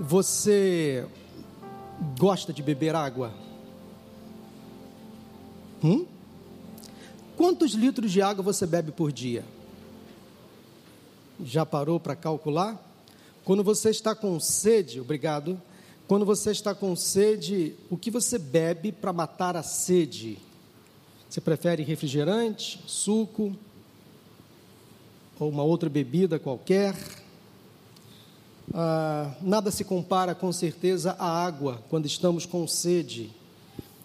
Você gosta de beber água? Hum? Quantos litros de água você bebe por dia? Já parou para calcular? Quando você está com sede, obrigado. Quando você está com sede, o que você bebe para matar a sede? Você prefere refrigerante, suco ou uma outra bebida qualquer? Ah, nada se compara com certeza à água quando estamos com sede.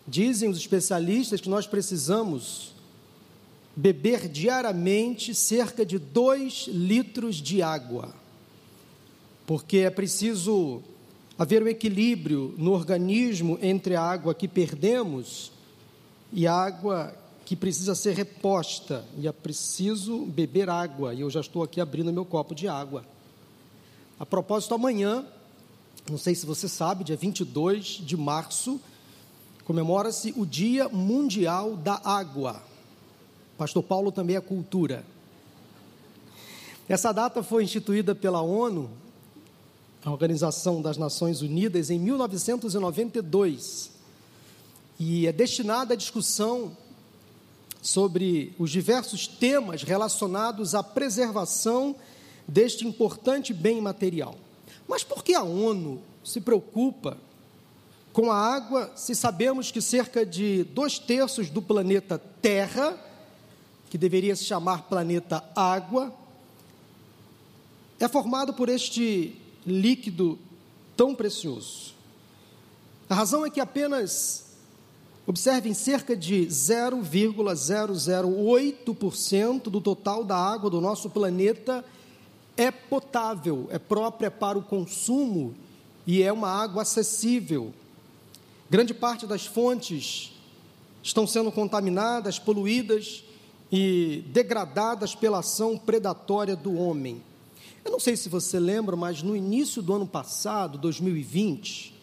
Dizem os especialistas que nós precisamos beber diariamente cerca de 2 litros de água, porque é preciso haver um equilíbrio no organismo entre a água que perdemos e a água que precisa ser reposta. E é preciso beber água, e eu já estou aqui abrindo meu copo de água. A propósito, amanhã, não sei se você sabe, dia 22 de março, comemora-se o Dia Mundial da Água. Pastor Paulo também é cultura. Essa data foi instituída pela ONU, a Organização das Nações Unidas, em 1992 e é destinada à discussão sobre os diversos temas relacionados à preservação deste importante bem material. Mas por que a ONU se preocupa com a água, se sabemos que cerca de dois terços do planeta Terra, que deveria se chamar planeta Água, é formado por este líquido tão precioso. A razão é que apenas, observem, cerca de 0,008% do total da água do nosso planeta é potável, é própria para o consumo e é uma água acessível. Grande parte das fontes estão sendo contaminadas, poluídas e degradadas pela ação predatória do homem. Eu não sei se você lembra, mas no início do ano passado, 2020,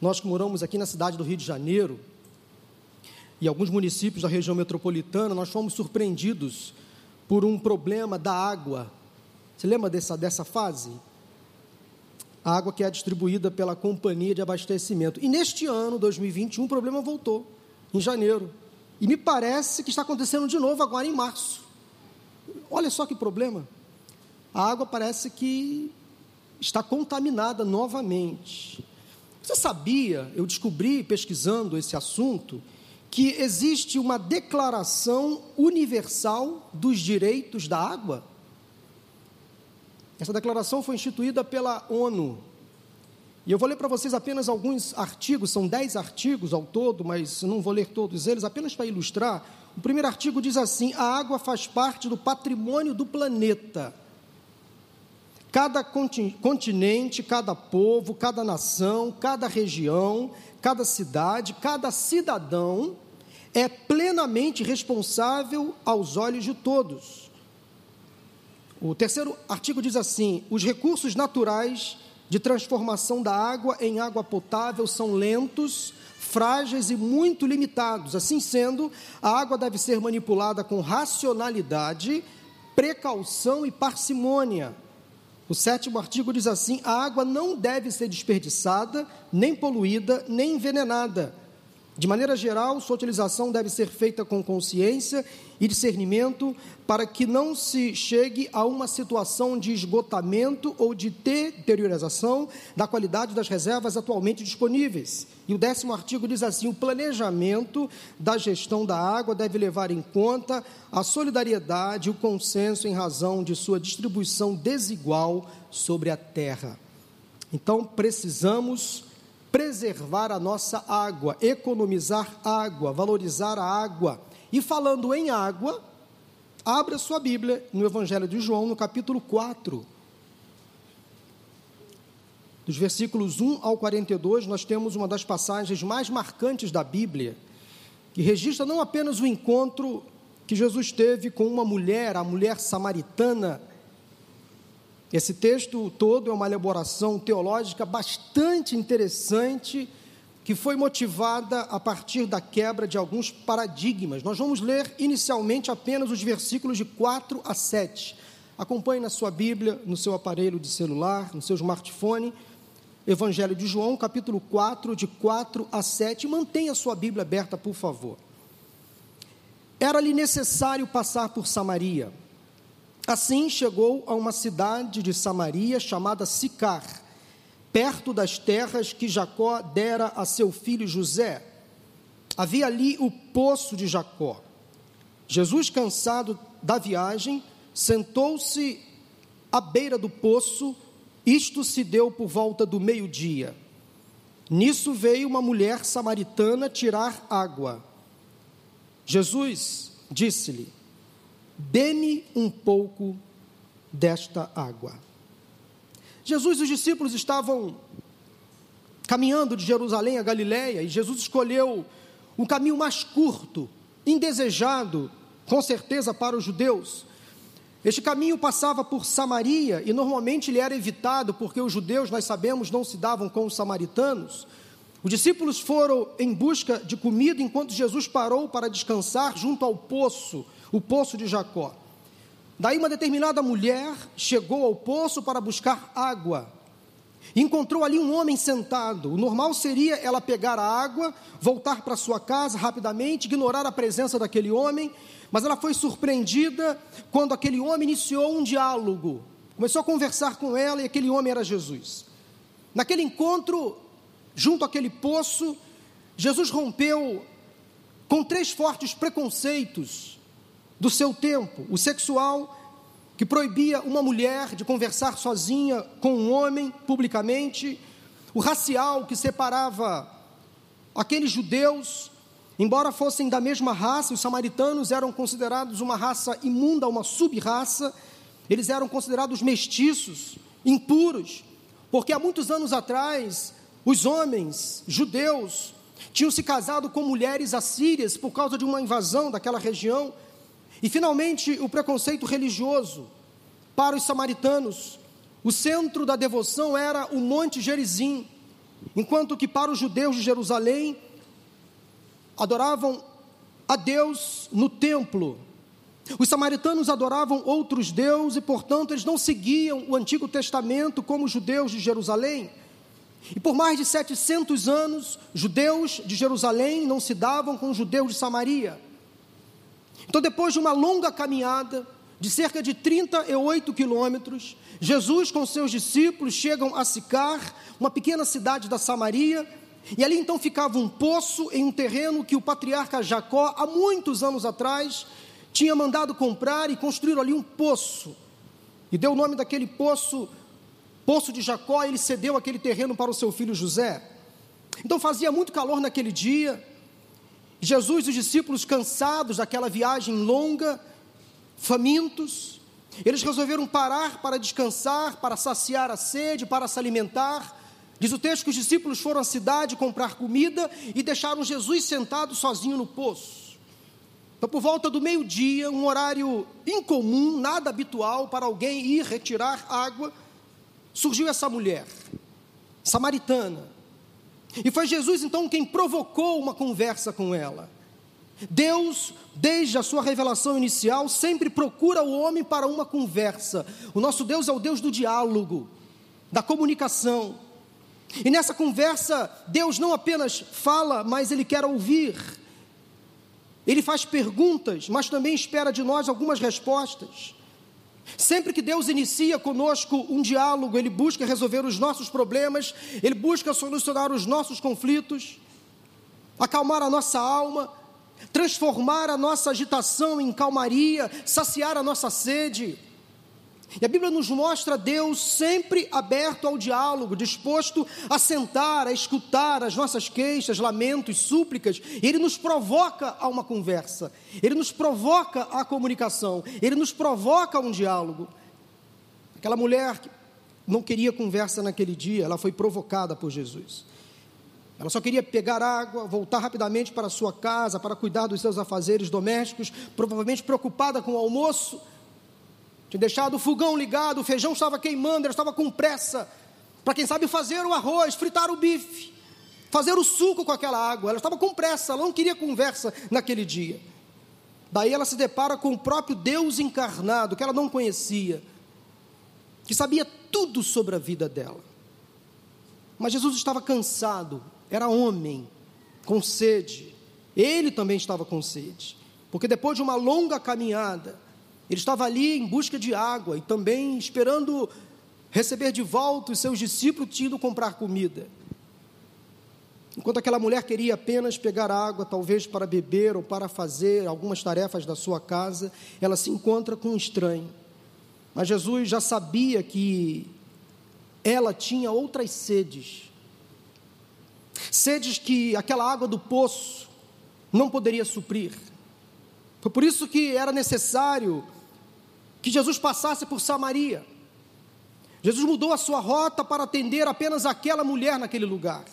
nós que moramos aqui na cidade do Rio de Janeiro e alguns municípios da região metropolitana, nós fomos surpreendidos por um problema da água. Você lembra dessa, dessa fase? a água que é distribuída pela companhia de abastecimento. E neste ano, 2021, o problema voltou, em janeiro. E me parece que está acontecendo de novo agora em março. Olha só que problema. A água parece que está contaminada novamente. Você sabia, eu descobri pesquisando esse assunto, que existe uma declaração universal dos direitos da água? Essa declaração foi instituída pela ONU. E eu vou ler para vocês apenas alguns artigos, são dez artigos ao todo, mas não vou ler todos eles, apenas para ilustrar. O primeiro artigo diz assim: a água faz parte do patrimônio do planeta. Cada continente, cada povo, cada nação, cada região, cada cidade, cada cidadão é plenamente responsável aos olhos de todos. O terceiro artigo diz assim: os recursos naturais de transformação da água em água potável são lentos, frágeis e muito limitados. Assim sendo, a água deve ser manipulada com racionalidade, precaução e parcimônia. O sétimo artigo diz assim: a água não deve ser desperdiçada, nem poluída, nem envenenada. De maneira geral, sua utilização deve ser feita com consciência e discernimento para que não se chegue a uma situação de esgotamento ou de deteriorização da qualidade das reservas atualmente disponíveis. E o décimo artigo diz assim: o planejamento da gestão da água deve levar em conta a solidariedade e o consenso em razão de sua distribuição desigual sobre a terra. Então, precisamos preservar a nossa água, economizar água, valorizar a água. E falando em água, abra sua Bíblia no Evangelho de João, no capítulo 4. Dos versículos 1 ao 42, nós temos uma das passagens mais marcantes da Bíblia, que registra não apenas o encontro que Jesus teve com uma mulher, a mulher samaritana, esse texto todo é uma elaboração teológica bastante interessante, que foi motivada a partir da quebra de alguns paradigmas. Nós vamos ler inicialmente apenas os versículos de 4 a 7. Acompanhe na sua Bíblia, no seu aparelho de celular, no seu smartphone. Evangelho de João, capítulo 4, de 4 a 7. Mantenha sua Bíblia aberta, por favor. Era-lhe necessário passar por Samaria. Assim chegou a uma cidade de Samaria chamada Sicar, perto das terras que Jacó dera a seu filho José. Havia ali o poço de Jacó. Jesus, cansado da viagem, sentou-se à beira do poço. Isto se deu por volta do meio-dia. Nisso veio uma mulher samaritana tirar água. Jesus disse-lhe: Dê-me um pouco desta água. Jesus e os discípulos estavam caminhando de Jerusalém a Galiléia e Jesus escolheu um caminho mais curto, indesejado, com certeza para os judeus. Este caminho passava por Samaria e normalmente ele era evitado porque os judeus, nós sabemos, não se davam com os samaritanos. Os discípulos foram em busca de comida enquanto Jesus parou para descansar junto ao poço, o poço de Jacó. Daí uma determinada mulher chegou ao poço para buscar água. Encontrou ali um homem sentado. O normal seria ela pegar a água, voltar para sua casa rapidamente, ignorar a presença daquele homem, mas ela foi surpreendida quando aquele homem iniciou um diálogo. Começou a conversar com ela e aquele homem era Jesus. Naquele encontro, junto àquele poço, Jesus rompeu com três fortes preconceitos do seu tempo: o sexual, que proibia uma mulher de conversar sozinha com um homem publicamente, o racial, que separava aqueles judeus, embora fossem da mesma raça, os samaritanos eram considerados uma raça imunda, uma sub-raça, eles eram considerados mestiços, impuros, porque há muitos anos atrás os homens judeus tinham se casado com mulheres assírias por causa de uma invasão daquela região. E finalmente, o preconceito religioso para os samaritanos. O centro da devoção era o Monte Gerizim, enquanto que para os judeus de Jerusalém adoravam a Deus no templo. Os samaritanos adoravam outros deuses e, portanto, eles não seguiam o Antigo Testamento como os judeus de Jerusalém. E por mais de 700 anos, judeus de Jerusalém não se davam com os judeus de Samaria. Então, depois de uma longa caminhada, de cerca de 38 quilômetros, Jesus com seus discípulos chegam a Sicar, uma pequena cidade da Samaria, e ali então ficava um poço em um terreno que o patriarca Jacó, há muitos anos atrás, tinha mandado comprar e construir ali um poço. E deu o nome daquele poço poço de Jacó, ele cedeu aquele terreno para o seu filho José. Então fazia muito calor naquele dia. Jesus e os discípulos, cansados daquela viagem longa, famintos, eles resolveram parar para descansar, para saciar a sede, para se alimentar. Diz o texto que os discípulos foram à cidade comprar comida e deixaram Jesus sentado sozinho no poço. Então, por volta do meio-dia, um horário incomum, nada habitual para alguém ir retirar água, surgiu essa mulher, samaritana. E foi Jesus então quem provocou uma conversa com ela. Deus, desde a sua revelação inicial, sempre procura o homem para uma conversa. O nosso Deus é o Deus do diálogo, da comunicação. E nessa conversa, Deus não apenas fala, mas Ele quer ouvir. Ele faz perguntas, mas também espera de nós algumas respostas. Sempre que Deus inicia conosco um diálogo, Ele busca resolver os nossos problemas, Ele busca solucionar os nossos conflitos, acalmar a nossa alma, transformar a nossa agitação em calmaria, saciar a nossa sede. E a Bíblia nos mostra Deus sempre aberto ao diálogo, disposto a sentar, a escutar as nossas queixas, lamentos, súplicas. Ele nos provoca a uma conversa, ele nos provoca a comunicação, ele nos provoca a um diálogo. Aquela mulher que não queria conversa naquele dia, ela foi provocada por Jesus. Ela só queria pegar água, voltar rapidamente para sua casa, para cuidar dos seus afazeres domésticos, provavelmente preocupada com o almoço tinha deixado o fogão ligado, o feijão estava queimando, ela estava com pressa. Para quem sabe fazer o arroz, fritar o bife, fazer o suco com aquela água. Ela estava com pressa, ela não queria conversa naquele dia. Daí ela se depara com o próprio Deus encarnado, que ela não conhecia, que sabia tudo sobre a vida dela. Mas Jesus estava cansado, era homem, com sede. Ele também estava com sede, porque depois de uma longa caminhada, ele estava ali em busca de água e também esperando receber de volta os seus discípulos indo comprar comida. Enquanto aquela mulher queria apenas pegar água, talvez para beber ou para fazer algumas tarefas da sua casa, ela se encontra com um estranho. Mas Jesus já sabia que ela tinha outras sedes. Sedes que aquela água do poço não poderia suprir. Foi por isso que era necessário que Jesus passasse por Samaria. Jesus mudou a sua rota para atender apenas aquela mulher naquele lugar.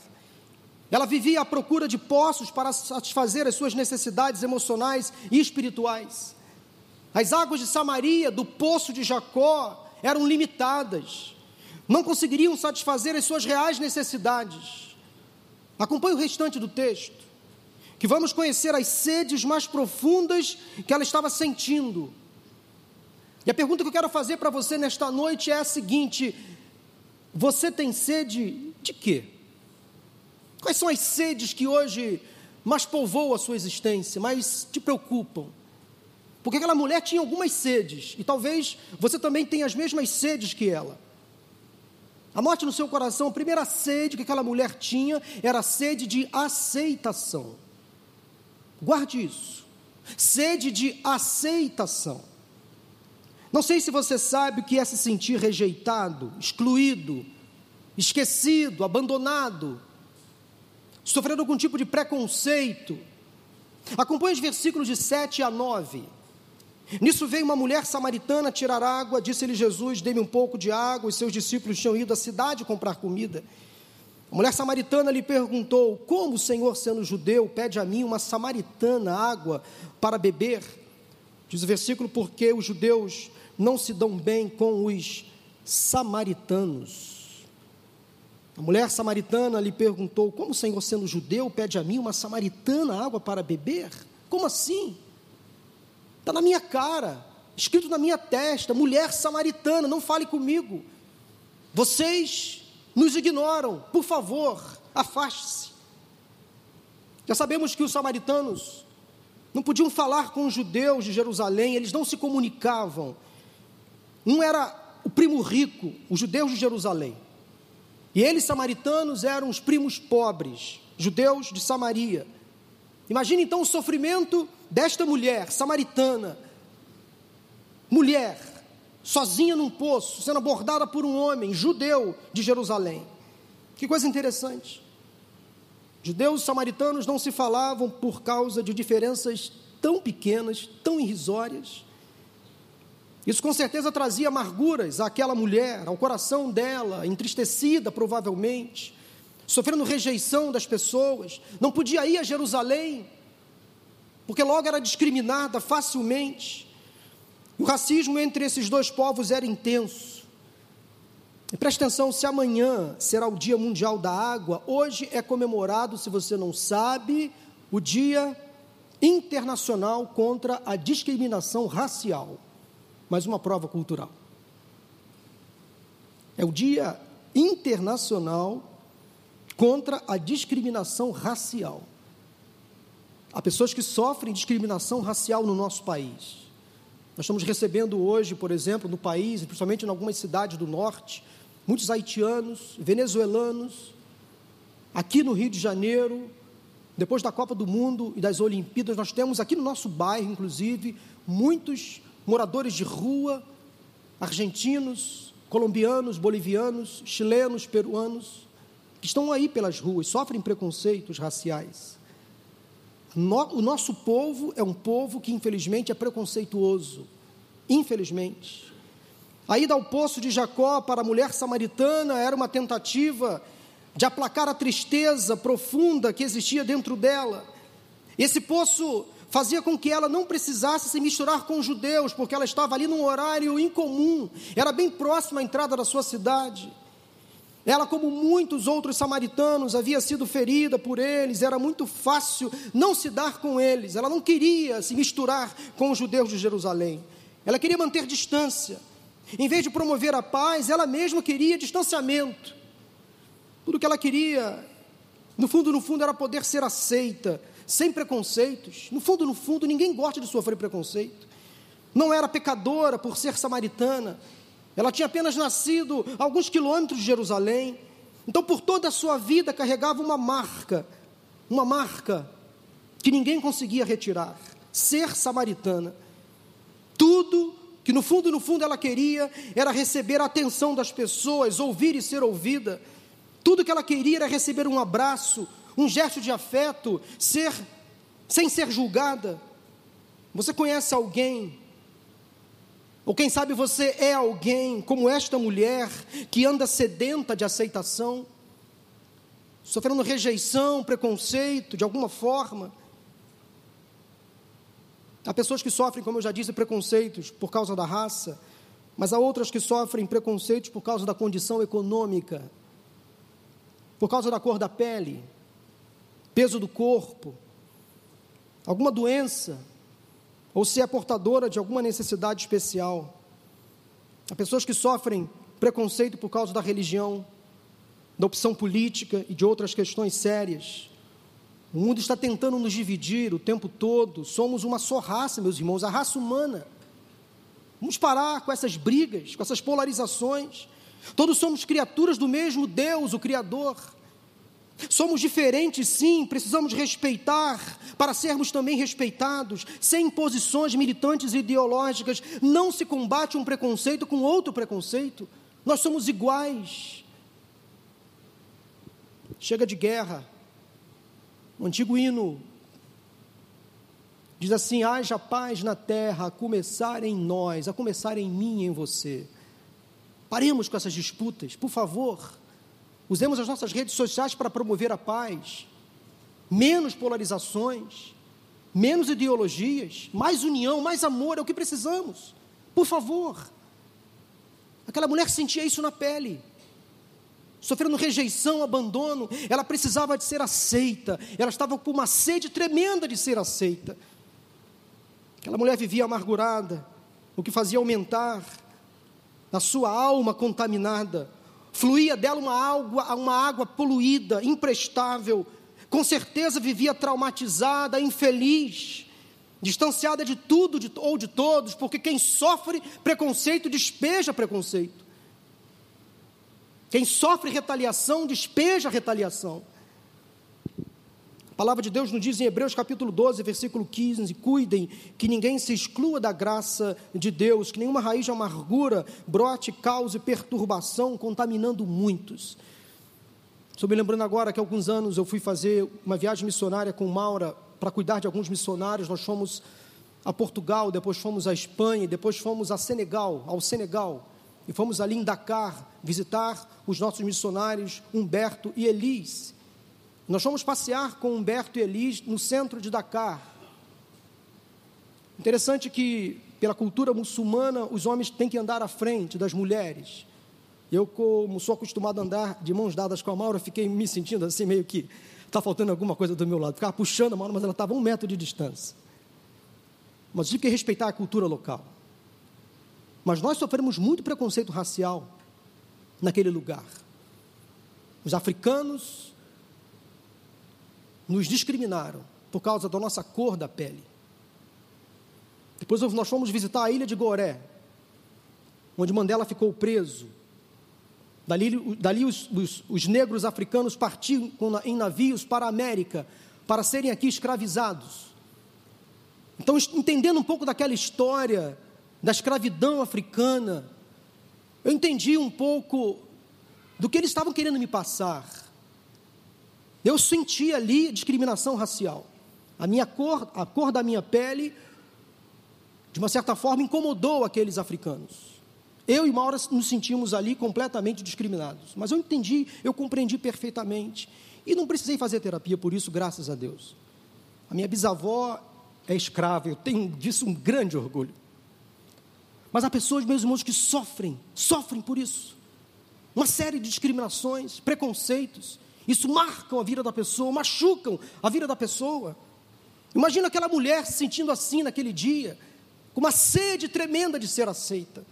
Ela vivia à procura de poços para satisfazer as suas necessidades emocionais e espirituais. As águas de Samaria, do poço de Jacó, eram limitadas, não conseguiriam satisfazer as suas reais necessidades. Acompanhe o restante do texto, que vamos conhecer as sedes mais profundas que ela estava sentindo e a pergunta que eu quero fazer para você nesta noite é a seguinte: você tem sede de quê? Quais são as sedes que hoje mais povoam a sua existência, mais te preocupam? Porque aquela mulher tinha algumas sedes, e talvez você também tenha as mesmas sedes que ela. A morte no seu coração, a primeira sede que aquela mulher tinha era a sede de aceitação. Guarde isso. Sede de aceitação. Não sei se você sabe o que é se sentir rejeitado, excluído, esquecido, abandonado, sofrendo algum tipo de preconceito. Acompanhe os versículos de 7 a 9. Nisso veio uma mulher samaritana tirar água, disse-lhe Jesus: Dê-me um pouco de água. Os seus discípulos tinham ido à cidade comprar comida. A mulher samaritana lhe perguntou: Como o Senhor, sendo judeu, pede a mim, uma samaritana, água para beber? Diz o versículo: Porque os judeus não se dão bem com os samaritanos. A mulher samaritana lhe perguntou: Como o Senhor, sendo judeu, pede a mim uma samaritana água para beber? Como assim? Está na minha cara, escrito na minha testa: mulher samaritana, não fale comigo. Vocês nos ignoram, por favor, afaste-se. Já sabemos que os samaritanos não podiam falar com os judeus de Jerusalém, eles não se comunicavam. Um era o primo rico, os judeus de Jerusalém. E eles, samaritanos, eram os primos pobres, judeus de Samaria. Imagine então o sofrimento desta mulher samaritana, mulher, sozinha num poço, sendo abordada por um homem judeu de Jerusalém. Que coisa interessante. Judeus e samaritanos não se falavam por causa de diferenças tão pequenas, tão irrisórias. Isso com certeza trazia amarguras àquela mulher, ao coração dela, entristecida provavelmente, sofrendo rejeição das pessoas, não podia ir a Jerusalém, porque logo era discriminada facilmente. O racismo entre esses dois povos era intenso. E preste atenção: se amanhã será o Dia Mundial da Água, hoje é comemorado, se você não sabe, o Dia Internacional contra a Discriminação Racial mas uma prova cultural. É o Dia Internacional contra a Discriminação Racial. Há pessoas que sofrem discriminação racial no nosso país. Nós estamos recebendo hoje, por exemplo, no país, principalmente em algumas cidades do norte, muitos haitianos, venezuelanos, aqui no Rio de Janeiro, depois da Copa do Mundo e das Olimpíadas, nós temos aqui no nosso bairro, inclusive, muitos moradores de rua, argentinos, colombianos, bolivianos, chilenos, peruanos, que estão aí pelas ruas, sofrem preconceitos raciais. o nosso povo é um povo que, infelizmente, é preconceituoso. Infelizmente. A ida ao poço de Jacó para a mulher samaritana era uma tentativa de aplacar a tristeza profunda que existia dentro dela. Esse poço fazia com que ela não precisasse se misturar com os judeus, porque ela estava ali num horário incomum, era bem próxima à entrada da sua cidade. Ela, como muitos outros samaritanos, havia sido ferida por eles, era muito fácil não se dar com eles, ela não queria se misturar com os judeus de Jerusalém, ela queria manter distância. Em vez de promover a paz, ela mesma queria distanciamento. Tudo que ela queria, no fundo, no fundo, era poder ser aceita, sem preconceitos. No fundo, no fundo, ninguém gosta de sofrer preconceito. Não era pecadora por ser samaritana. Ela tinha apenas nascido a alguns quilômetros de Jerusalém. Então, por toda a sua vida, carregava uma marca, uma marca que ninguém conseguia retirar: ser samaritana. Tudo que no fundo, no fundo ela queria era receber a atenção das pessoas, ouvir e ser ouvida. Tudo que ela queria era receber um abraço, um gesto de afeto, ser sem ser julgada. Você conhece alguém ou quem sabe você é alguém como esta mulher que anda sedenta de aceitação, sofrendo rejeição, preconceito de alguma forma. Há pessoas que sofrem, como eu já disse, preconceitos por causa da raça, mas há outras que sofrem preconceitos por causa da condição econômica, por causa da cor da pele, peso do corpo, alguma doença, ou se é portadora de alguma necessidade especial. Há pessoas que sofrem preconceito por causa da religião, da opção política e de outras questões sérias. O mundo está tentando nos dividir o tempo todo. Somos uma só raça, meus irmãos, a raça humana. Vamos parar com essas brigas, com essas polarizações. Todos somos criaturas do mesmo Deus, o Criador. Somos diferentes, sim, precisamos respeitar para sermos também respeitados, sem posições militantes e ideológicas. Não se combate um preconceito com outro preconceito. Nós somos iguais. Chega de guerra. O antigo hino diz assim: haja paz na terra, a começar em nós, a começar em mim e em você. Paremos com essas disputas, por favor. Usemos as nossas redes sociais para promover a paz, menos polarizações, menos ideologias, mais união, mais amor, é o que precisamos. Por favor. Aquela mulher sentia isso na pele, sofrendo rejeição, abandono, ela precisava de ser aceita, ela estava com uma sede tremenda de ser aceita. Aquela mulher vivia amargurada, o que fazia aumentar a sua alma contaminada fluía dela uma água, uma água poluída, imprestável. Com certeza vivia traumatizada, infeliz, distanciada de tudo de, ou de todos, porque quem sofre preconceito despeja preconceito. Quem sofre retaliação despeja retaliação. A palavra de Deus nos diz em Hebreus capítulo 12, versículo 15: Cuidem que ninguém se exclua da graça de Deus, que nenhuma raiz de amargura brote, cause perturbação, contaminando muitos. Estou me lembrando agora que há alguns anos eu fui fazer uma viagem missionária com Maura para cuidar de alguns missionários. Nós fomos a Portugal, depois fomos à Espanha, depois fomos a Senegal, ao Senegal. E fomos ali em Dakar visitar os nossos missionários Humberto e Elis. Nós fomos passear com Humberto e Elis no centro de Dakar. Interessante que, pela cultura muçulmana, os homens têm que andar à frente das mulheres. Eu, como sou acostumado a andar de mãos dadas com a Maura, fiquei me sentindo assim, meio que está faltando alguma coisa do meu lado. Ficava puxando a Maura, mas ela estava a um metro de distância. Mas tive que respeitar a cultura local. Mas nós sofremos muito preconceito racial naquele lugar. Os africanos nos discriminaram por causa da nossa cor da pele. Depois nós fomos visitar a ilha de Goré, onde Mandela ficou preso. Dali, dali os, os, os negros africanos partiam em navios para a América para serem aqui escravizados. Então, entendendo um pouco daquela história da escravidão africana, eu entendi um pouco do que eles estavam querendo me passar. Eu senti ali discriminação racial. A minha cor, a cor da minha pele, de uma certa forma, incomodou aqueles africanos. Eu e Maura nos sentimos ali completamente discriminados. Mas eu entendi, eu compreendi perfeitamente. E não precisei fazer terapia por isso, graças a Deus. A minha bisavó é escrava, eu tenho disso um grande orgulho. Mas há pessoas, meus irmãos, que sofrem, sofrem por isso. Uma série de discriminações, preconceitos. Isso marcam a vida da pessoa, machucam a vida da pessoa. Imagina aquela mulher se sentindo assim naquele dia, com uma sede tremenda de ser aceita.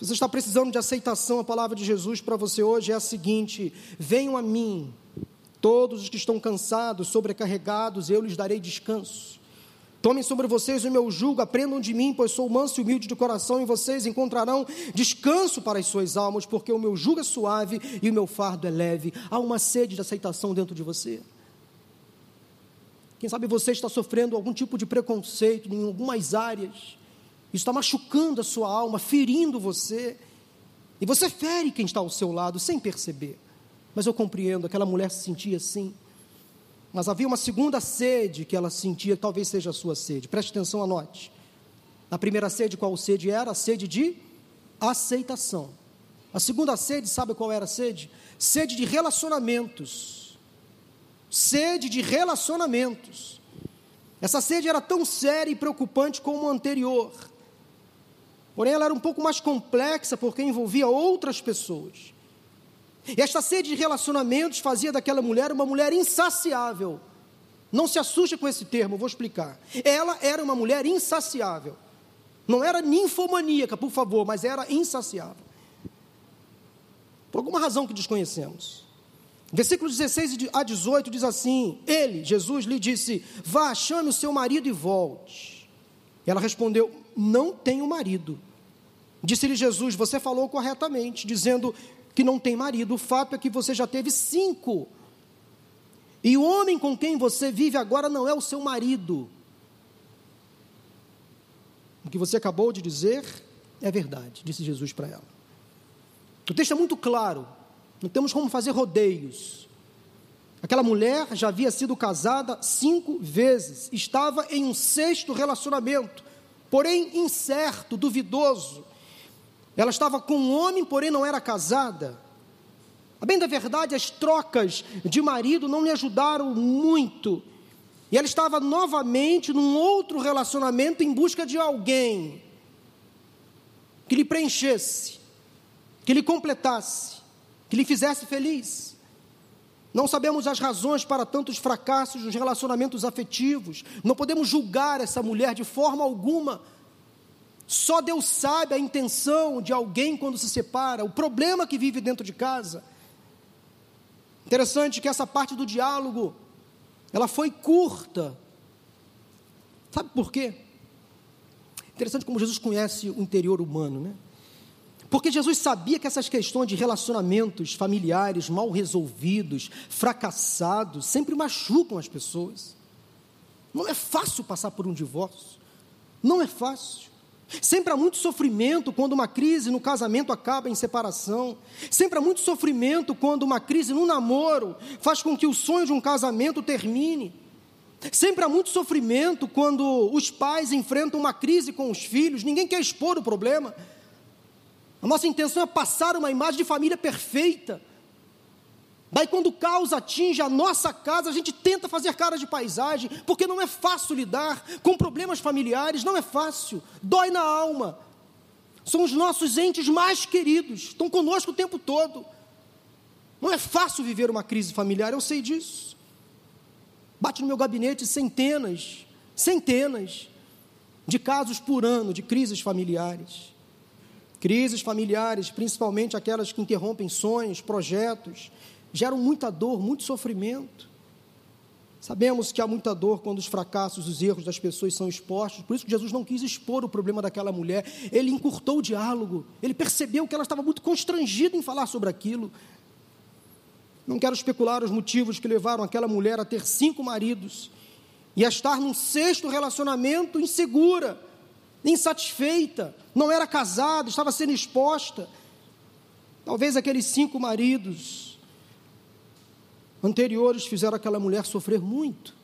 Se você está precisando de aceitação, a palavra de Jesus para você hoje é a seguinte: venham a mim, todos os que estão cansados, sobrecarregados, eu lhes darei descanso. Tomem sobre vocês o meu jugo, aprendam de mim, pois sou manso e humilde de coração, e vocês encontrarão descanso para as suas almas, porque o meu jugo é suave e o meu fardo é leve. Há uma sede de aceitação dentro de você. Quem sabe você está sofrendo algum tipo de preconceito em algumas áreas, isso está machucando a sua alma, ferindo você, e você fere quem está ao seu lado sem perceber. Mas eu compreendo, aquela mulher se sentia assim. Mas havia uma segunda sede que ela sentia, talvez seja a sua sede. Preste atenção, anote. A primeira sede, qual sede era? A sede de aceitação. A segunda sede, sabe qual era a sede? Sede de relacionamentos. Sede de relacionamentos. Essa sede era tão séria e preocupante como a anterior. Porém, ela era um pouco mais complexa porque envolvia outras pessoas. E esta sede de relacionamentos fazia daquela mulher uma mulher insaciável. Não se assuste com esse termo, vou explicar. Ela era uma mulher insaciável. Não era ninfomaníaca, por favor, mas era insaciável. Por alguma razão que desconhecemos. Versículos 16 a 18 diz assim: Ele, Jesus, lhe disse: Vá, chame o seu marido e volte. Ela respondeu: Não tenho marido. Disse-lhe Jesus: Você falou corretamente, dizendo: que não tem marido. O fato é que você já teve cinco. E o homem com quem você vive agora não é o seu marido. O que você acabou de dizer é verdade, disse Jesus para ela. O texto é muito claro, não temos como fazer rodeios. Aquela mulher já havia sido casada cinco vezes, estava em um sexto relacionamento, porém incerto, duvidoso. Ela estava com um homem, porém não era casada. A bem da verdade, as trocas de marido não lhe ajudaram muito. E ela estava novamente num outro relacionamento em busca de alguém que lhe preenchesse, que lhe completasse, que lhe fizesse feliz. Não sabemos as razões para tantos fracassos nos relacionamentos afetivos. Não podemos julgar essa mulher de forma alguma só Deus sabe a intenção de alguém quando se separa, o problema que vive dentro de casa. Interessante que essa parte do diálogo, ela foi curta. Sabe por quê? Interessante como Jesus conhece o interior humano, né? Porque Jesus sabia que essas questões de relacionamentos familiares mal resolvidos, fracassados, sempre machucam as pessoas. Não é fácil passar por um divórcio. Não é fácil. Sempre há muito sofrimento quando uma crise no casamento acaba em separação. Sempre há muito sofrimento quando uma crise no namoro faz com que o sonho de um casamento termine. Sempre há muito sofrimento quando os pais enfrentam uma crise com os filhos. Ninguém quer expor o problema. A nossa intenção é passar uma imagem de família perfeita. Daí, quando o caos atinge a nossa casa, a gente tenta fazer cara de paisagem, porque não é fácil lidar com problemas familiares, não é fácil, dói na alma. São os nossos entes mais queridos, estão conosco o tempo todo. Não é fácil viver uma crise familiar, eu sei disso. Bate no meu gabinete centenas, centenas de casos por ano de crises familiares. Crises familiares, principalmente aquelas que interrompem sonhos, projetos, geram muita dor, muito sofrimento. Sabemos que há muita dor quando os fracassos, os erros das pessoas são expostos, por isso que Jesus não quis expor o problema daquela mulher, ele encurtou o diálogo, ele percebeu que ela estava muito constrangida em falar sobre aquilo. Não quero especular os motivos que levaram aquela mulher a ter cinco maridos e a estar num sexto relacionamento insegura, insatisfeita, não era casada, estava sendo exposta. Talvez aqueles cinco maridos anteriores fizeram aquela mulher sofrer muito.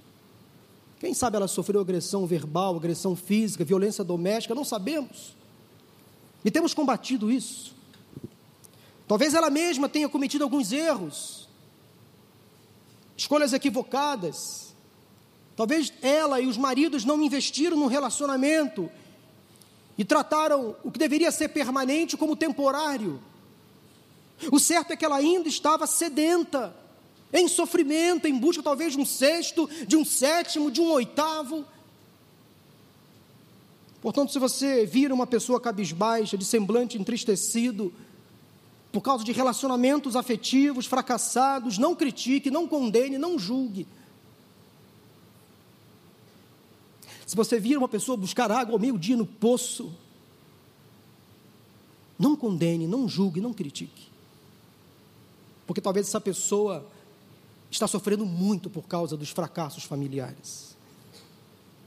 Quem sabe ela sofreu agressão verbal, agressão física, violência doméstica, não sabemos. E temos combatido isso. Talvez ela mesma tenha cometido alguns erros, escolhas equivocadas. Talvez ela e os maridos não investiram no relacionamento e trataram o que deveria ser permanente como temporário. O certo é que ela ainda estava sedenta em sofrimento, em busca talvez de um sexto, de um sétimo, de um oitavo. Portanto, se você vira uma pessoa cabisbaixa, de semblante entristecido, por causa de relacionamentos afetivos fracassados, não critique, não condene, não julgue. Se você vira uma pessoa buscar água ao meio-dia no poço, não condene, não julgue, não critique. Porque talvez essa pessoa está sofrendo muito por causa dos fracassos familiares.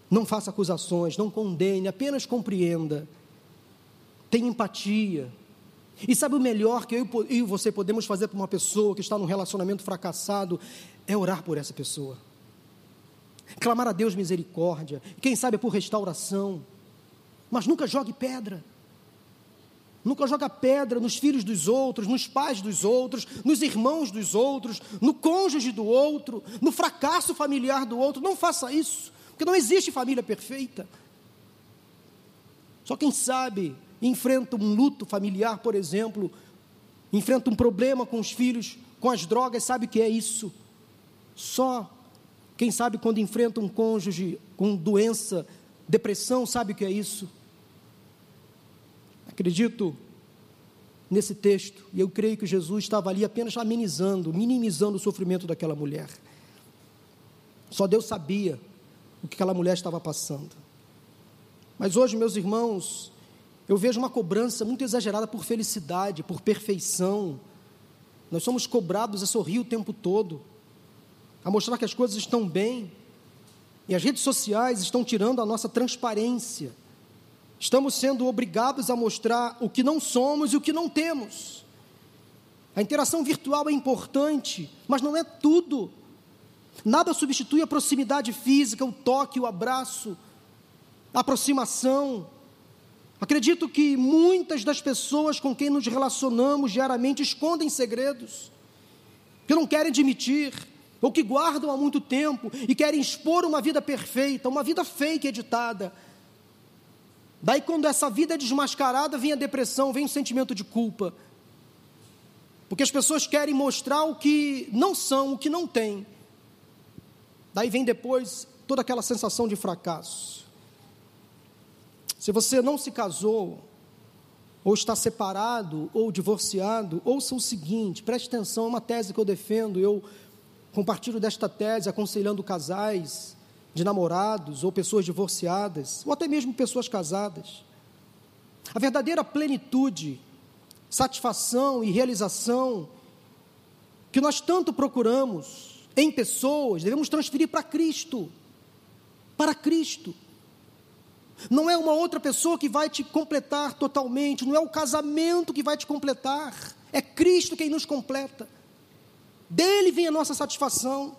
Não faça acusações, não condene, apenas compreenda. Tenha empatia. E sabe o melhor que eu e você podemos fazer para uma pessoa que está num relacionamento fracassado? É orar por essa pessoa. Clamar a Deus misericórdia. Quem sabe por restauração. Mas nunca jogue pedra. Nunca joga pedra nos filhos dos outros, nos pais dos outros, nos irmãos dos outros, no cônjuge do outro, no fracasso familiar do outro. Não faça isso, porque não existe família perfeita. Só quem sabe enfrenta um luto familiar, por exemplo, enfrenta um problema com os filhos, com as drogas, sabe o que é isso. Só quem sabe quando enfrenta um cônjuge com doença, depressão, sabe o que é isso. Acredito nesse texto, e eu creio que Jesus estava ali apenas amenizando, minimizando o sofrimento daquela mulher. Só Deus sabia o que aquela mulher estava passando. Mas hoje, meus irmãos, eu vejo uma cobrança muito exagerada por felicidade, por perfeição. Nós somos cobrados a sorrir o tempo todo, a mostrar que as coisas estão bem. E as redes sociais estão tirando a nossa transparência. Estamos sendo obrigados a mostrar o que não somos e o que não temos. A interação virtual é importante, mas não é tudo. Nada substitui a proximidade física, o toque, o abraço, a aproximação. Acredito que muitas das pessoas com quem nos relacionamos diariamente escondem segredos, que não querem admitir, ou que guardam há muito tempo e querem expor uma vida perfeita, uma vida fake editada, Daí, quando essa vida é desmascarada, vem a depressão, vem o sentimento de culpa. Porque as pessoas querem mostrar o que não são, o que não têm. Daí vem depois toda aquela sensação de fracasso. Se você não se casou, ou está separado, ou divorciado, ouça o seguinte, preste atenção, é uma tese que eu defendo, eu compartilho desta tese aconselhando casais de namorados ou pessoas divorciadas, ou até mesmo pessoas casadas. A verdadeira plenitude, satisfação e realização que nós tanto procuramos em pessoas, devemos transferir para Cristo. Para Cristo. Não é uma outra pessoa que vai te completar totalmente, não é o casamento que vai te completar, é Cristo quem nos completa. Dele vem a nossa satisfação.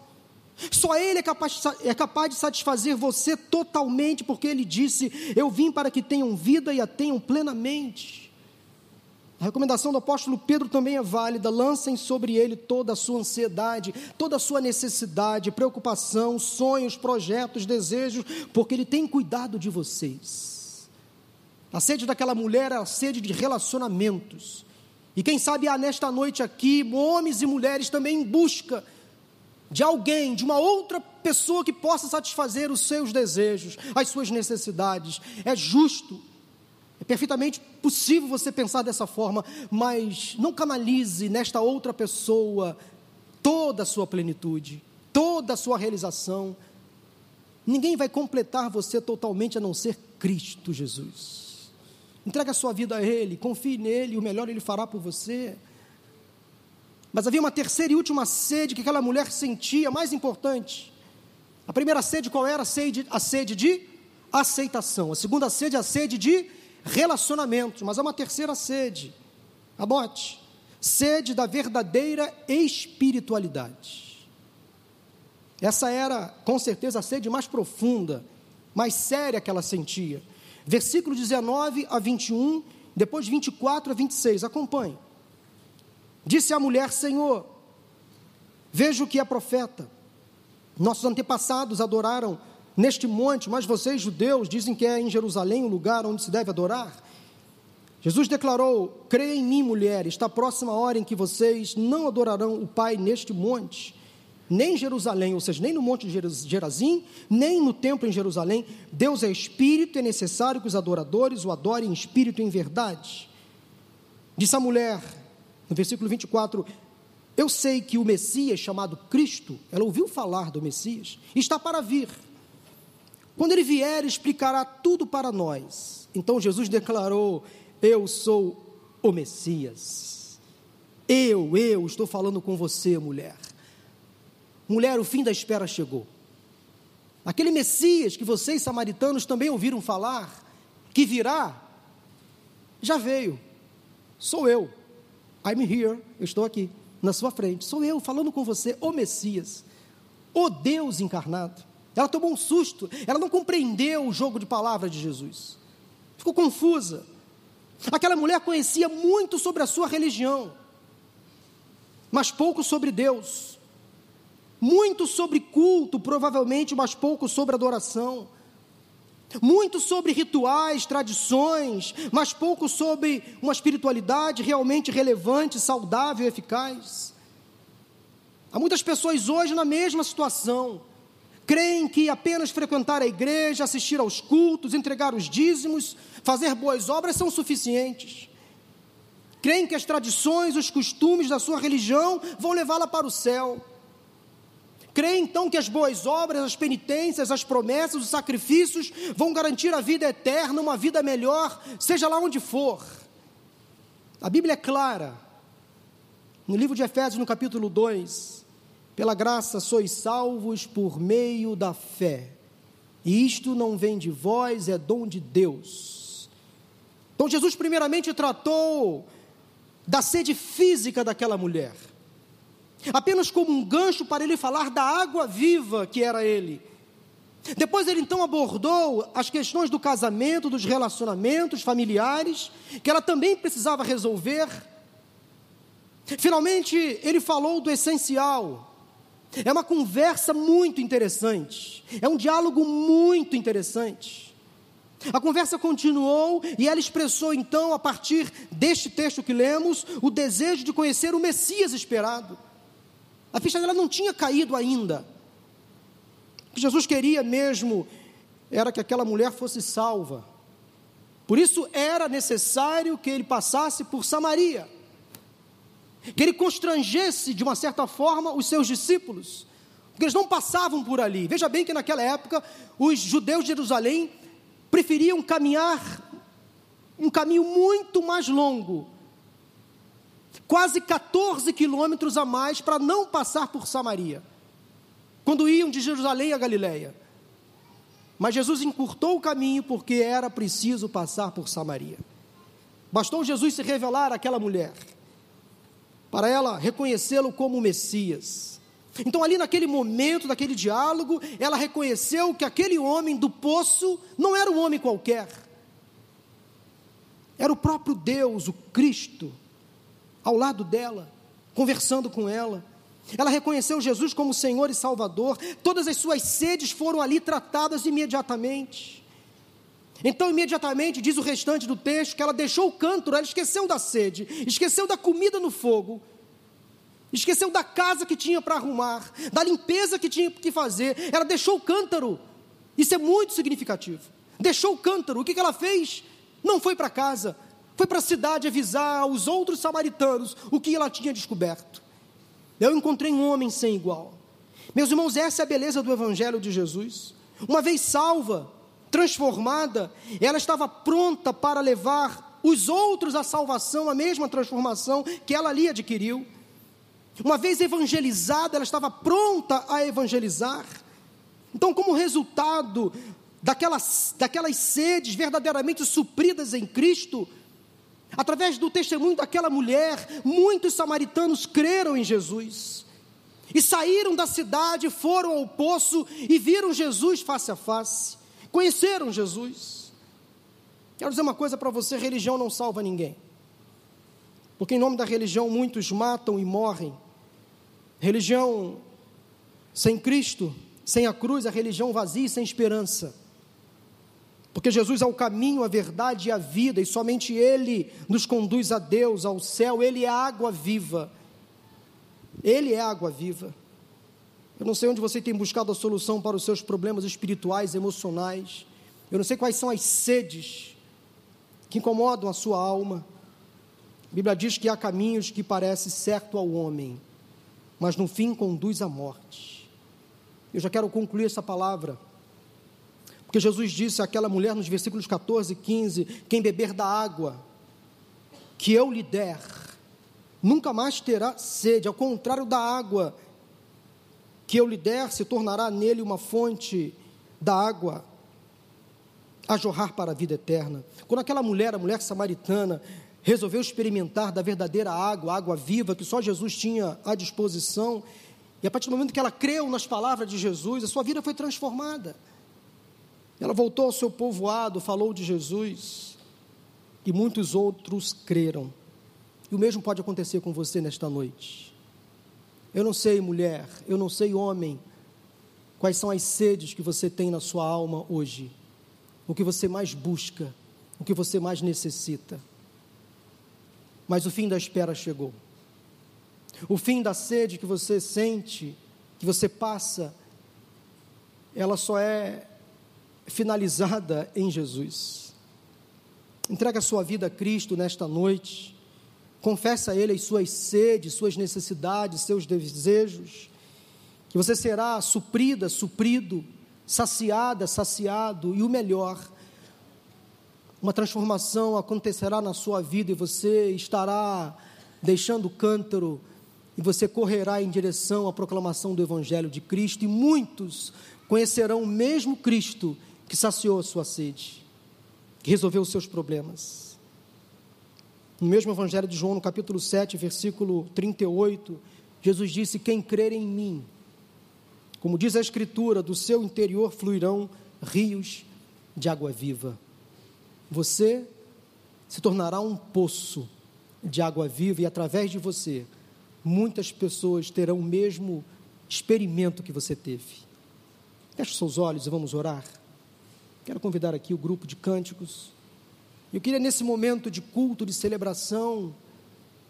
Só Ele é capaz, é capaz de satisfazer você totalmente, porque Ele disse: Eu vim para que tenham vida e a tenham plenamente. A recomendação do apóstolo Pedro também é válida. Lancem sobre ele toda a sua ansiedade, toda a sua necessidade, preocupação, sonhos, projetos, desejos, porque ele tem cuidado de vocês. A sede daquela mulher é a sede de relacionamentos. E quem sabe há nesta noite aqui homens e mulheres também em busca de alguém, de uma outra pessoa que possa satisfazer os seus desejos, as suas necessidades. É justo, é perfeitamente possível você pensar dessa forma, mas não canalize nesta outra pessoa toda a sua plenitude, toda a sua realização. Ninguém vai completar você totalmente a não ser Cristo Jesus. Entrega a sua vida a Ele, confie nele, o melhor Ele fará por você. Mas havia uma terceira e última sede que aquela mulher sentia, mais importante. A primeira sede qual era? A sede, a sede de aceitação. A segunda sede, a sede de relacionamento. Mas há uma terceira sede. Abote. Sede da verdadeira espiritualidade. Essa era, com certeza, a sede mais profunda, mais séria que ela sentia. Versículo 19 a 21, depois 24 a 26. Acompanhe. Disse a mulher: Senhor, vejo que é profeta. Nossos antepassados adoraram neste monte, mas vocês, judeus, dizem que é em Jerusalém o lugar onde se deve adorar. Jesus declarou: Creia em mim, mulher, está próxima a hora em que vocês não adorarão o Pai neste monte. nem em Jerusalém, ou seja, nem no monte de Gerazim, nem no templo em Jerusalém. Deus é espírito é necessário que os adoradores o adorem em espírito e em verdade. Disse a mulher, no versículo 24: Eu sei que o Messias, chamado Cristo, ela ouviu falar do Messias, está para vir. Quando ele vier, explicará tudo para nós. Então Jesus declarou: Eu sou o Messias. Eu, eu estou falando com você, mulher. Mulher, o fim da espera chegou. Aquele Messias que vocês samaritanos também ouviram falar, que virá, já veio. Sou eu. I'm here. Eu estou aqui, na sua frente. Sou eu falando com você, o Messias, o Deus encarnado. Ela tomou um susto, ela não compreendeu o jogo de palavras de Jesus. Ficou confusa. Aquela mulher conhecia muito sobre a sua religião, mas pouco sobre Deus. Muito sobre culto, provavelmente, mas pouco sobre adoração. Muito sobre rituais, tradições, mas pouco sobre uma espiritualidade realmente relevante, saudável, eficaz. Há muitas pessoas hoje na mesma situação. Creem que apenas frequentar a igreja, assistir aos cultos, entregar os dízimos, fazer boas obras são suficientes. Creem que as tradições, os costumes da sua religião vão levá-la para o céu. Crê então que as boas obras, as penitências, as promessas, os sacrifícios vão garantir a vida eterna, uma vida melhor, seja lá onde for. A Bíblia é clara. No livro de Efésios, no capítulo 2, pela graça sois salvos por meio da fé. E isto não vem de vós, é dom de Deus. Então Jesus primeiramente tratou da sede física daquela mulher apenas como um gancho para ele falar da água viva que era ele. Depois ele então abordou as questões do casamento, dos relacionamentos familiares, que ela também precisava resolver. Finalmente, ele falou do essencial. É uma conversa muito interessante, é um diálogo muito interessante. A conversa continuou e ela expressou então, a partir deste texto que lemos, o desejo de conhecer o Messias esperado. A ficha dela não tinha caído ainda. O que Jesus queria mesmo era que aquela mulher fosse salva. Por isso era necessário que ele passasse por Samaria. Que ele constrangesse, de uma certa forma, os seus discípulos. Porque eles não passavam por ali. Veja bem que naquela época, os judeus de Jerusalém preferiam caminhar um caminho muito mais longo quase 14 quilômetros a mais para não passar por Samaria, quando iam de Jerusalém a Galiléia. Mas Jesus encurtou o caminho porque era preciso passar por Samaria. Bastou Jesus se revelar àquela mulher, para ela reconhecê-lo como Messias. Então, ali naquele momento, daquele diálogo, ela reconheceu que aquele homem do poço não era um homem qualquer, era o próprio Deus, o Cristo ao lado dela, conversando com ela. Ela reconheceu Jesus como Senhor e Salvador, todas as suas sedes foram ali tratadas imediatamente. Então, imediatamente, diz o restante do texto, que ela deixou o cântaro, ela esqueceu da sede, esqueceu da comida no fogo, esqueceu da casa que tinha para arrumar, da limpeza que tinha que fazer, ela deixou o cântaro, isso é muito significativo. Deixou o cântaro, o que, que ela fez? Não foi para casa, foi para a cidade avisar aos outros samaritanos o que ela tinha descoberto. Eu encontrei um homem sem igual. Meus irmãos, essa é a beleza do Evangelho de Jesus. Uma vez salva, transformada, ela estava pronta para levar os outros à salvação, a mesma transformação que ela ali adquiriu. Uma vez evangelizada, ela estava pronta a evangelizar. Então, como resultado daquelas, daquelas sedes verdadeiramente supridas em Cristo, Através do testemunho daquela mulher, muitos samaritanos creram em Jesus. E saíram da cidade, foram ao poço e viram Jesus face a face. Conheceram Jesus. Quero dizer uma coisa para você: religião não salva ninguém. Porque em nome da religião muitos matam e morrem. Religião sem Cristo, sem a cruz, a religião vazia e sem esperança. Porque Jesus é o caminho, a verdade e a vida, e somente Ele nos conduz a Deus, ao céu, Ele é água viva. Ele é água viva. Eu não sei onde você tem buscado a solução para os seus problemas espirituais, emocionais. Eu não sei quais são as sedes que incomodam a sua alma. A Bíblia diz que há caminhos que parecem certo ao homem, mas no fim conduz à morte. Eu já quero concluir essa palavra. Porque Jesus disse àquela mulher nos versículos 14 e 15: Quem beber da água que eu lhe der, nunca mais terá sede, ao contrário da água que eu lhe der, se tornará nele uma fonte da água a jorrar para a vida eterna. Quando aquela mulher, a mulher samaritana, resolveu experimentar da verdadeira água, água viva que só Jesus tinha à disposição, e a partir do momento que ela creu nas palavras de Jesus, a sua vida foi transformada. Ela voltou ao seu povoado, falou de Jesus, e muitos outros creram. E o mesmo pode acontecer com você nesta noite. Eu não sei, mulher, eu não sei, homem, quais são as sedes que você tem na sua alma hoje o que você mais busca, o que você mais necessita. Mas o fim da espera chegou. O fim da sede que você sente, que você passa, ela só é finalizada em Jesus. Entrega a sua vida a Cristo nesta noite. Confessa a Ele as suas sedes, suas necessidades, seus desejos. Que você será suprida, suprido saciada, saciado, e o melhor, uma transformação acontecerá na sua vida e você estará deixando o cântaro e você correrá em direção à proclamação do Evangelho de Cristo, e muitos conhecerão o mesmo Cristo que saciou a sua sede, que resolveu os seus problemas. No mesmo Evangelho de João, no capítulo 7, versículo 38, Jesus disse: Quem crer em mim, como diz a Escritura, do seu interior fluirão rios de água viva. Você se tornará um poço de água viva e através de você, muitas pessoas terão o mesmo experimento que você teve. Feche seus olhos e vamos orar. Quero convidar aqui o grupo de cânticos. Eu queria, nesse momento de culto, de celebração,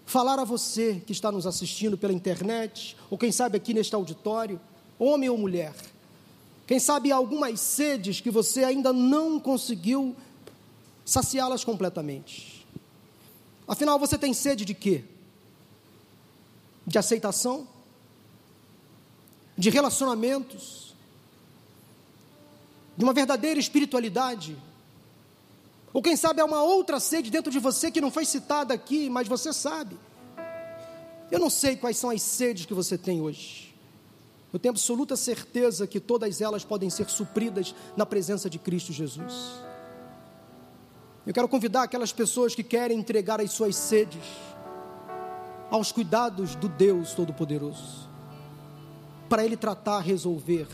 falar a você que está nos assistindo pela internet, ou quem sabe aqui neste auditório, homem ou mulher. Quem sabe algumas sedes que você ainda não conseguiu saciá-las completamente. Afinal, você tem sede de quê? De aceitação? De relacionamentos? De uma verdadeira espiritualidade? Ou quem sabe há uma outra sede dentro de você que não foi citada aqui, mas você sabe. Eu não sei quais são as sedes que você tem hoje. Eu tenho absoluta certeza que todas elas podem ser supridas na presença de Cristo Jesus. Eu quero convidar aquelas pessoas que querem entregar as suas sedes aos cuidados do Deus Todo-Poderoso, para Ele tratar, resolver,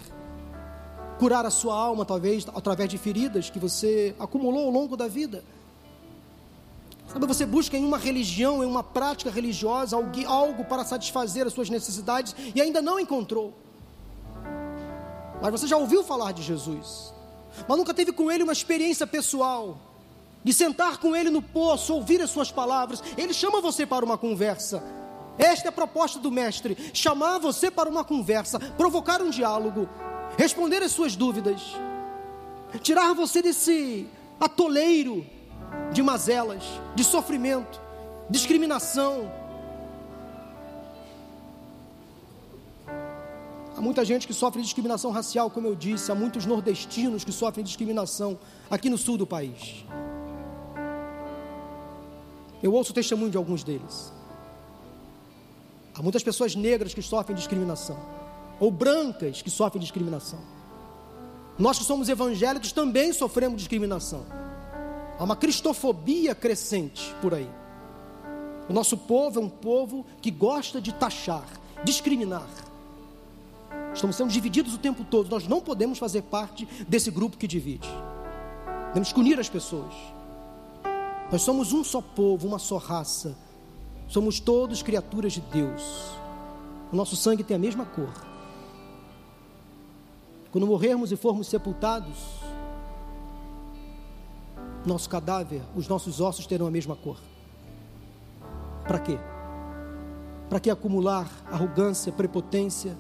curar a sua alma, talvez através de feridas que você acumulou ao longo da vida. Sabe, você busca em uma religião, em uma prática religiosa, algo para satisfazer as suas necessidades e ainda não encontrou. Mas você já ouviu falar de Jesus, mas nunca teve com ele uma experiência pessoal, de sentar com ele no poço, ouvir as suas palavras. Ele chama você para uma conversa. Esta é a proposta do Mestre: chamar você para uma conversa, provocar um diálogo, responder as suas dúvidas, tirar você desse atoleiro de mazelas, de sofrimento, discriminação, Há muita gente que sofre discriminação racial, como eu disse, há muitos nordestinos que sofrem discriminação aqui no sul do país. Eu ouço o testemunho de alguns deles. Há muitas pessoas negras que sofrem discriminação, ou brancas que sofrem discriminação. Nós que somos evangélicos também sofremos discriminação. Há uma cristofobia crescente por aí. O nosso povo é um povo que gosta de taxar, discriminar. Estamos sendo divididos o tempo todo. Nós não podemos fazer parte desse grupo que divide. Temos que unir as pessoas. Nós somos um só povo, uma só raça. Somos todos criaturas de Deus. O nosso sangue tem a mesma cor. Quando morrermos e formos sepultados, nosso cadáver, os nossos ossos terão a mesma cor. Para quê? Para que acumular arrogância, prepotência?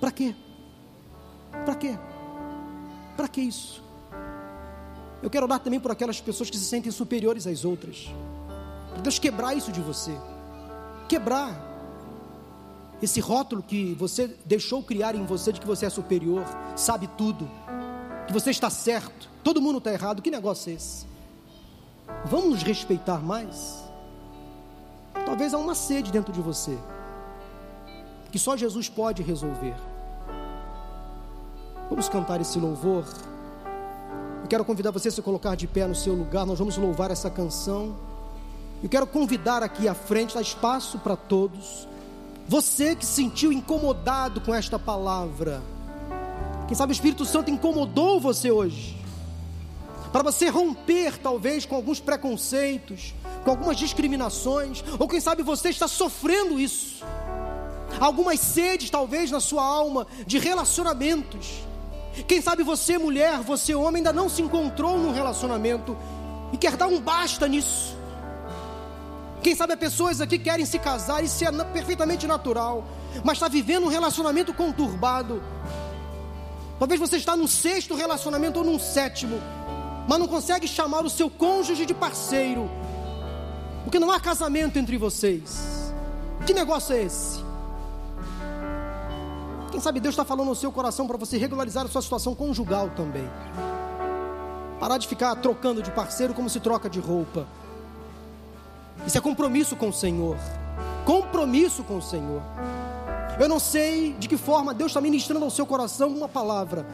Para quê? Para quê? Para que isso? Eu quero orar também por aquelas pessoas que se sentem superiores às outras. Deus quebrar isso de você. Quebrar esse rótulo que você deixou criar em você de que você é superior, sabe tudo, que você está certo, todo mundo está errado. Que negócio é esse? Vamos nos respeitar mais? Talvez há uma sede dentro de você que só Jesus pode resolver. Vamos cantar esse louvor. Eu quero convidar você a se colocar de pé no seu lugar. Nós vamos louvar essa canção. Eu quero convidar aqui à frente, dá espaço para todos. Você que se sentiu incomodado com esta palavra. Quem sabe o Espírito Santo incomodou você hoje. Para você romper, talvez, com alguns preconceitos, com algumas discriminações, ou quem sabe você está sofrendo isso. Algumas sedes, talvez, na sua alma, de relacionamentos quem sabe você, mulher, você, homem, ainda não se encontrou num relacionamento e quer dar um basta nisso. Quem sabe pessoas aqui que querem se casar, isso é perfeitamente natural, mas está vivendo um relacionamento conturbado. Talvez você está no sexto relacionamento ou num sétimo, mas não consegue chamar o seu cônjuge de parceiro, porque não há casamento entre vocês. Que negócio é esse? Quem sabe Deus está falando no seu coração para você regularizar a sua situação conjugal também. Parar de ficar trocando de parceiro como se troca de roupa. Isso é compromisso com o Senhor. Compromisso com o Senhor. Eu não sei de que forma Deus está ministrando ao seu coração uma palavra,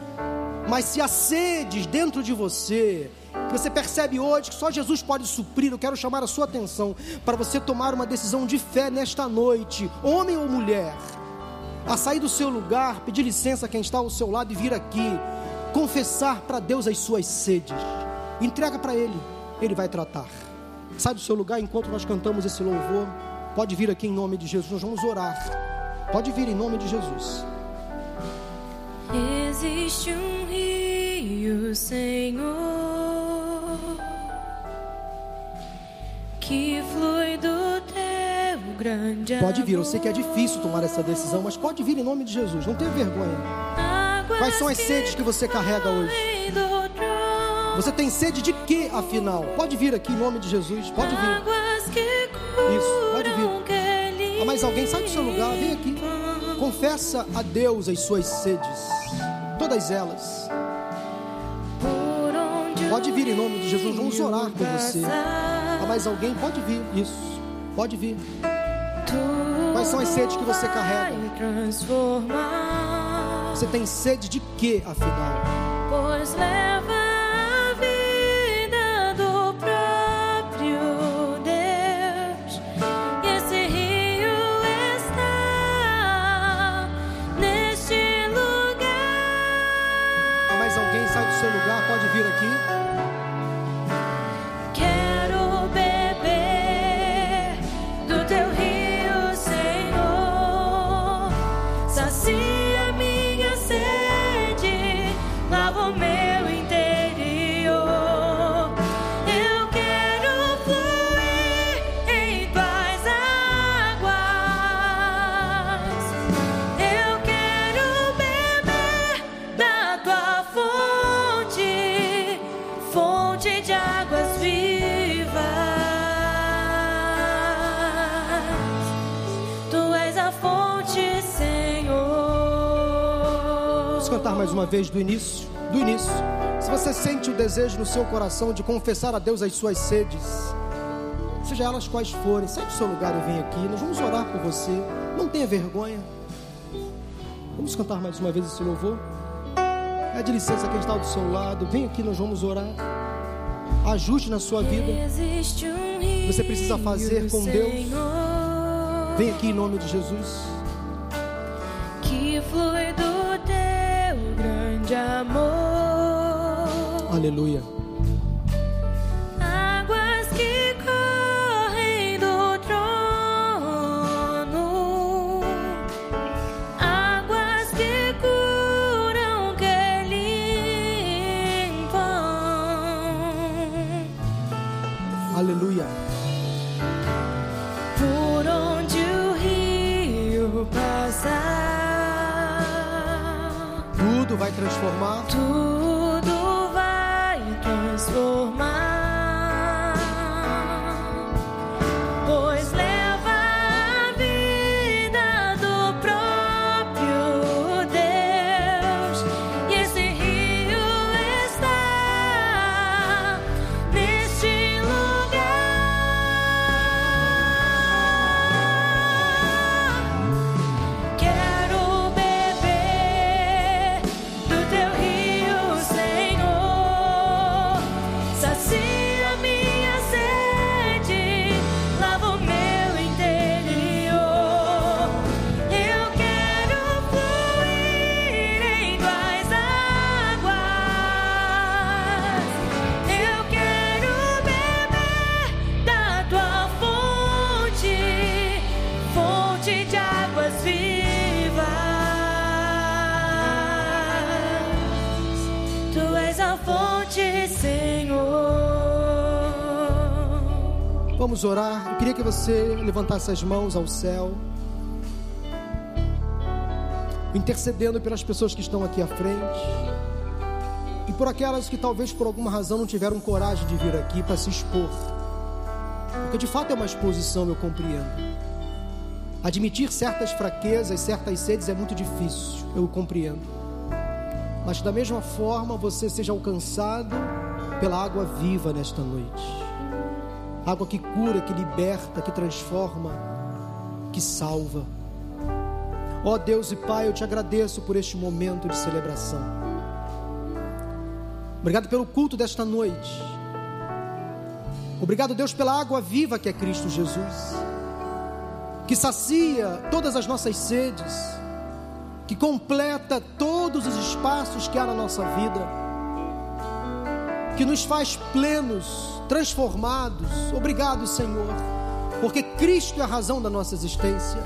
mas se há sedes dentro de você, que você percebe hoje que só Jesus pode suprir, eu quero chamar a sua atenção para você tomar uma decisão de fé nesta noite, homem ou mulher a sair do seu lugar, pedir licença a quem está ao seu lado e vir aqui, confessar para Deus as suas sedes, entrega para Ele, Ele vai tratar. Sai do seu lugar enquanto nós cantamos esse louvor. Pode vir aqui em nome de Jesus, nós vamos orar. Pode vir em nome de Jesus. Existe um rio, Senhor, que flui do grande Pode vir, eu sei que é difícil tomar essa decisão, mas pode vir em nome de Jesus, não tenha vergonha. Quais são as sedes que você carrega hoje? Você tem sede de quê, afinal? Pode vir aqui em nome de Jesus, pode vir. Isso, pode vir. Há mais alguém? Sai do seu lugar, vem aqui. Confessa a Deus as suas sedes, todas elas. Pode vir em nome de Jesus, vamos orar por você. Há mais alguém? Pode vir, isso, pode vir. Quais são as sedes que você carrega? Você tem sede de quê, afinal? Uma vez do início, do início. Se você sente o desejo no seu coração de confessar a Deus as suas sedes, seja elas quais forem, sai do seu lugar e vem aqui. Nós vamos orar por você. Não tenha vergonha. Vamos cantar mais uma vez esse louvor. É de licença quem está do seu lado. Vem aqui, nós vamos orar. Ajuste na sua vida. Você precisa fazer com Deus. Vem aqui em nome de Jesus. Amor. Vamos orar. Eu queria que você levantasse as mãos ao céu, intercedendo pelas pessoas que estão aqui à frente e por aquelas que talvez por alguma razão não tiveram coragem de vir aqui para se expor. Porque de fato é uma exposição, eu compreendo. Admitir certas fraquezas, certas sedes é muito difícil, eu compreendo. Mas da mesma forma você seja alcançado pela água viva nesta noite. Água que cura, que liberta, que transforma, que salva. Ó Deus e Pai, eu te agradeço por este momento de celebração. Obrigado pelo culto desta noite. Obrigado, Deus, pela água viva que é Cristo Jesus, que sacia todas as nossas sedes, que completa todos os espaços que há na nossa vida, que nos faz plenos, transformados. Obrigado, Senhor, porque Cristo é a razão da nossa existência.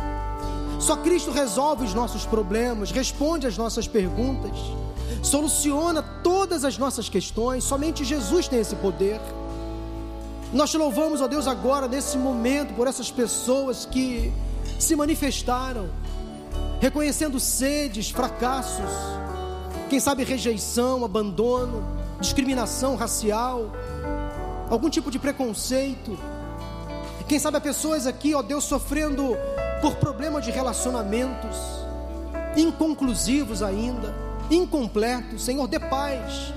Só Cristo resolve os nossos problemas, responde às nossas perguntas, soluciona todas as nossas questões. Somente Jesus tem esse poder. Nós te louvamos, ó Deus, agora, nesse momento, por essas pessoas que se manifestaram, reconhecendo sedes, fracassos, quem sabe rejeição, abandono, discriminação racial, algum tipo de preconceito. Quem sabe há pessoas aqui, ó Deus, sofrendo por problema de relacionamentos, inconclusivos ainda, incompletos. Senhor, dê paz,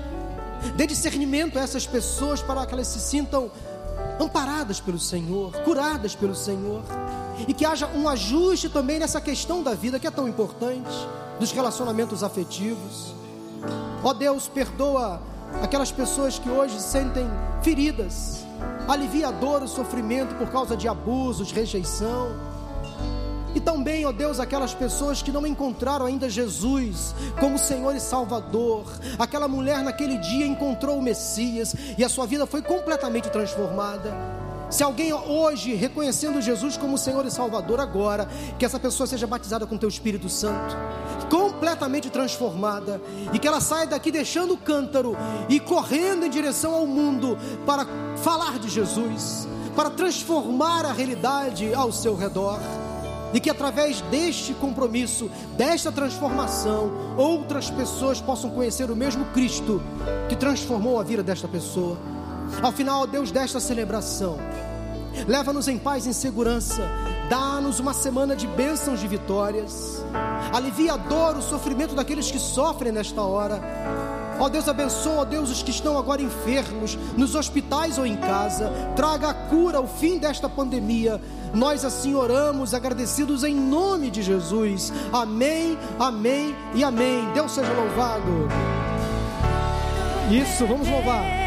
dê discernimento a essas pessoas para que elas se sintam amparadas pelo Senhor, curadas pelo Senhor, e que haja um ajuste também nessa questão da vida que é tão importante, dos relacionamentos afetivos. Ó Deus, perdoa aquelas pessoas que hoje se sentem feridas, alivia a dor, o sofrimento por causa de abusos, rejeição. E também, ó Deus, aquelas pessoas que não encontraram ainda Jesus como Senhor e Salvador. Aquela mulher naquele dia encontrou o Messias e a sua vida foi completamente transformada. Se alguém hoje reconhecendo Jesus como Senhor e Salvador agora, que essa pessoa seja batizada com teu Espírito Santo, completamente transformada, e que ela saia daqui deixando o cântaro e correndo em direção ao mundo para falar de Jesus, para transformar a realidade ao seu redor e que através deste compromisso, desta transformação, outras pessoas possam conhecer o mesmo Cristo que transformou a vida desta pessoa. Ao final, Deus, desta celebração, leva-nos em paz e em segurança, dá-nos uma semana de bênçãos de vitórias, alivia a dor, o sofrimento daqueles que sofrem nesta hora. Ó Deus, abençoa, ó Deus, os que estão agora enfermos, nos hospitais ou em casa. Traga a cura, o fim desta pandemia. Nós assim oramos, agradecidos em nome de Jesus. Amém, amém e amém. Deus seja louvado. Isso, vamos louvar.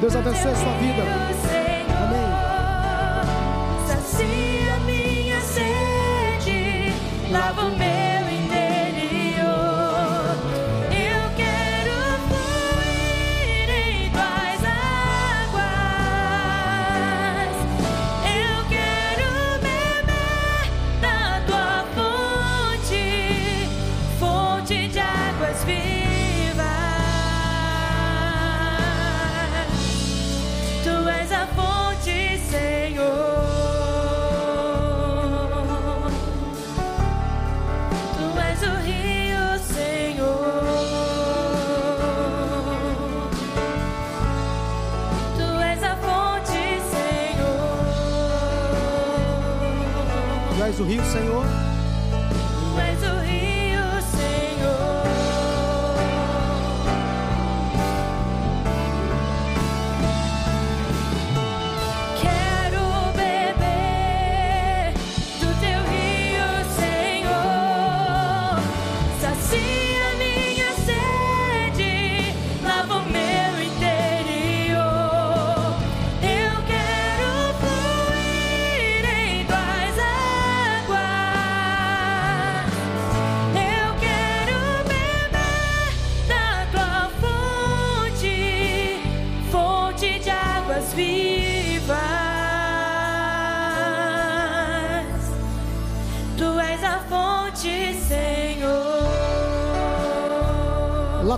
Deus abençoe a sua vida. Amém. Sacia minha sede, lava o meu faz o rio, Senhor?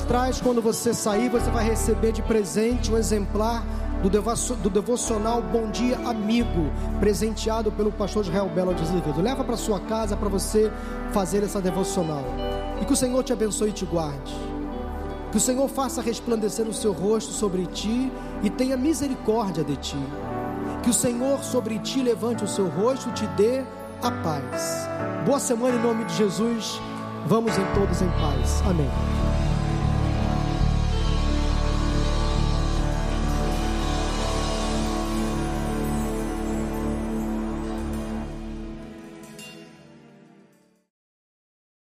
Atrás, quando você sair, você vai receber de presente um exemplar do, devocio- do devocional Bom Dia Amigo, presenteado pelo pastor Israel Belo de Azevedo. Leva para sua casa para você fazer essa devocional. E que o Senhor te abençoe e te guarde. Que o Senhor faça resplandecer o seu rosto sobre ti e tenha misericórdia de ti. Que o Senhor sobre ti levante o seu rosto e te dê a paz. Boa semana em nome de Jesus. Vamos em todos em paz. Amém.